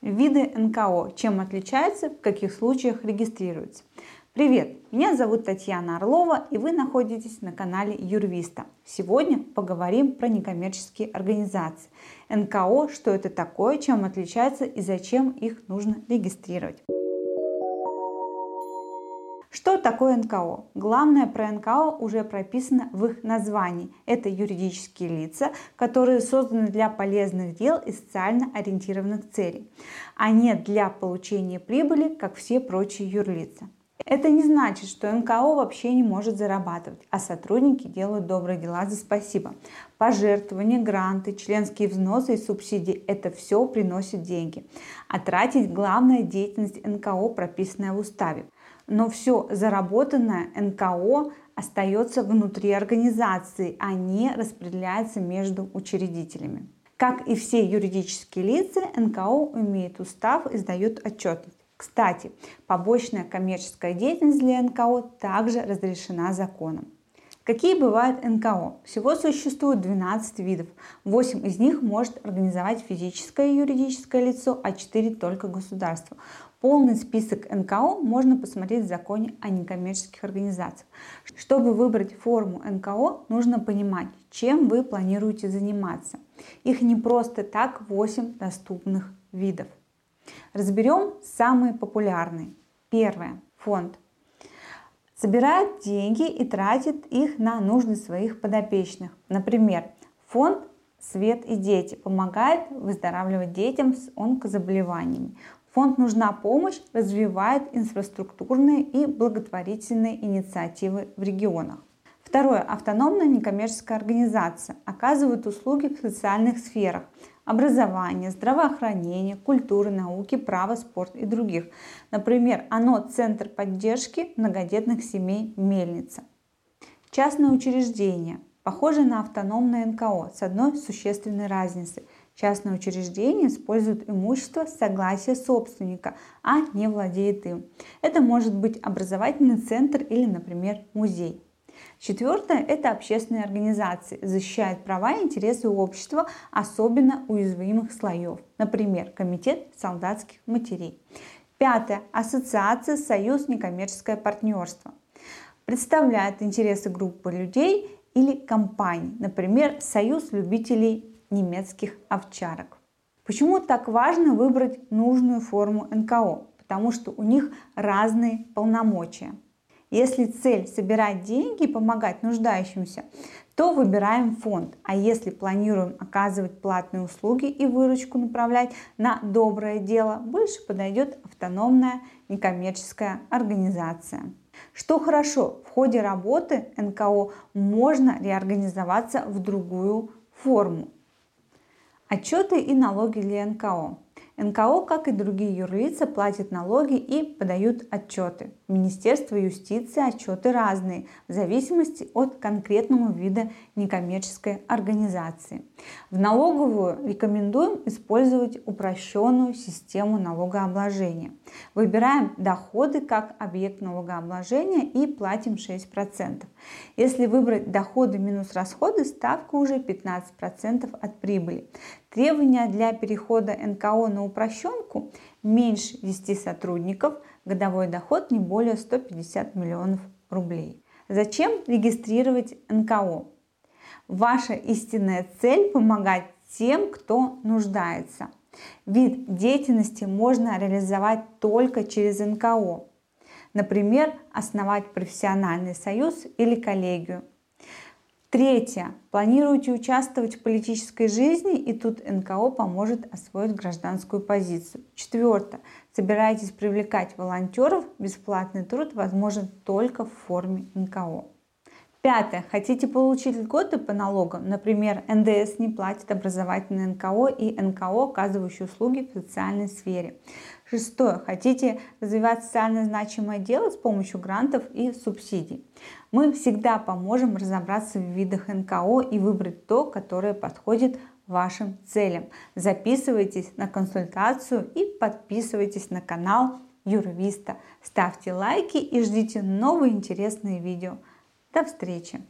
Виды НКО, чем отличаются, в каких случаях регистрируются. Привет, меня зовут Татьяна Орлова и вы находитесь на канале Юрвиста. Сегодня поговорим про некоммерческие организации. НКО, что это такое, чем отличаются и зачем их нужно регистрировать. Что такое НКО? Главное про НКО уже прописано в их названии. Это юридические лица, которые созданы для полезных дел и социально ориентированных целей, а не для получения прибыли, как все прочие юрлица. Это не значит, что НКО вообще не может зарабатывать, а сотрудники делают добрые дела за спасибо. Пожертвования, гранты, членские взносы и субсидии – это все приносит деньги. А тратить главная деятельность НКО, прописанная в уставе – но все заработанное НКО остается внутри организации, а не распределяется между учредителями. Как и все юридические лица, НКО имеет устав и сдает отчетность. Кстати, побочная коммерческая деятельность для НКО также разрешена законом. Какие бывают НКО? Всего существует 12 видов. 8 из них может организовать физическое и юридическое лицо, а 4 только государство. Полный список НКО можно посмотреть в законе о некоммерческих организациях. Чтобы выбрать форму НКО, нужно понимать, чем вы планируете заниматься. Их не просто так 8 доступных видов. Разберем самые популярные. Первое. Фонд собирает деньги и тратит их на нужды своих подопечных. Например, фонд «Свет и дети» помогает выздоравливать детям с онкозаболеваниями. Фонд «Нужна помощь» развивает инфраструктурные и благотворительные инициативы в регионах. Второе. Автономная некоммерческая организация оказывает услуги в социальных сферах – образования, здравоохранения, культуры, науки, права, спорт и других. Например, оно Центр поддержки многодетных семей «Мельница». Частное учреждение, похоже на автономное НКО с одной существенной разницей. Частное учреждение использует имущество с согласия собственника, а не владеет им. Это может быть образовательный центр или, например, музей. Четвертое – это общественные организации, защищают права и интересы общества, особенно уязвимых слоев, например, Комитет солдатских матерей. Пятое – ассоциация «Союз некоммерческое партнерство». Представляет интересы группы людей или компаний, например, Союз любителей немецких овчарок. Почему так важно выбрать нужную форму НКО? Потому что у них разные полномочия. Если цель собирать деньги и помогать нуждающимся, то выбираем фонд. А если планируем оказывать платные услуги и выручку направлять на доброе дело, больше подойдет автономная некоммерческая организация. Что хорошо, в ходе работы НКО можно реорганизоваться в другую форму. Отчеты и налоги для НКО. НКО, как и другие юрлица, платят налоги и подают отчеты. Министерство юстиции отчеты разные, в зависимости от конкретного вида некоммерческой организации. В налоговую рекомендуем использовать упрощенную систему налогообложения. Выбираем доходы как объект налогообложения и платим 6%. Если выбрать доходы минус расходы, ставка уже 15% от прибыли. Требования для перехода НКО на упрощенку меньше 10 сотрудников, годовой доход не более 150 миллионов рублей. Зачем регистрировать НКО? Ваша истинная цель – помогать тем, кто нуждается. Вид деятельности можно реализовать только через НКО. Например, основать профессиональный союз или коллегию – Третье. Планируете участвовать в политической жизни, и тут НКО поможет освоить гражданскую позицию. Четвертое. Собираетесь привлекать волонтеров, бесплатный труд возможен только в форме НКО. Пятое. Хотите получить льготы по налогам? Например, НДС не платит образовательный НКО и НКО, оказывающие услуги в социальной сфере. Шестое. Хотите развивать социально значимое дело с помощью грантов и субсидий? Мы всегда поможем разобраться в видах НКО и выбрать то, которое подходит вашим целям. Записывайтесь на консультацию и подписывайтесь на канал Юрвиста. Ставьте лайки и ждите новые интересные видео. До встречи!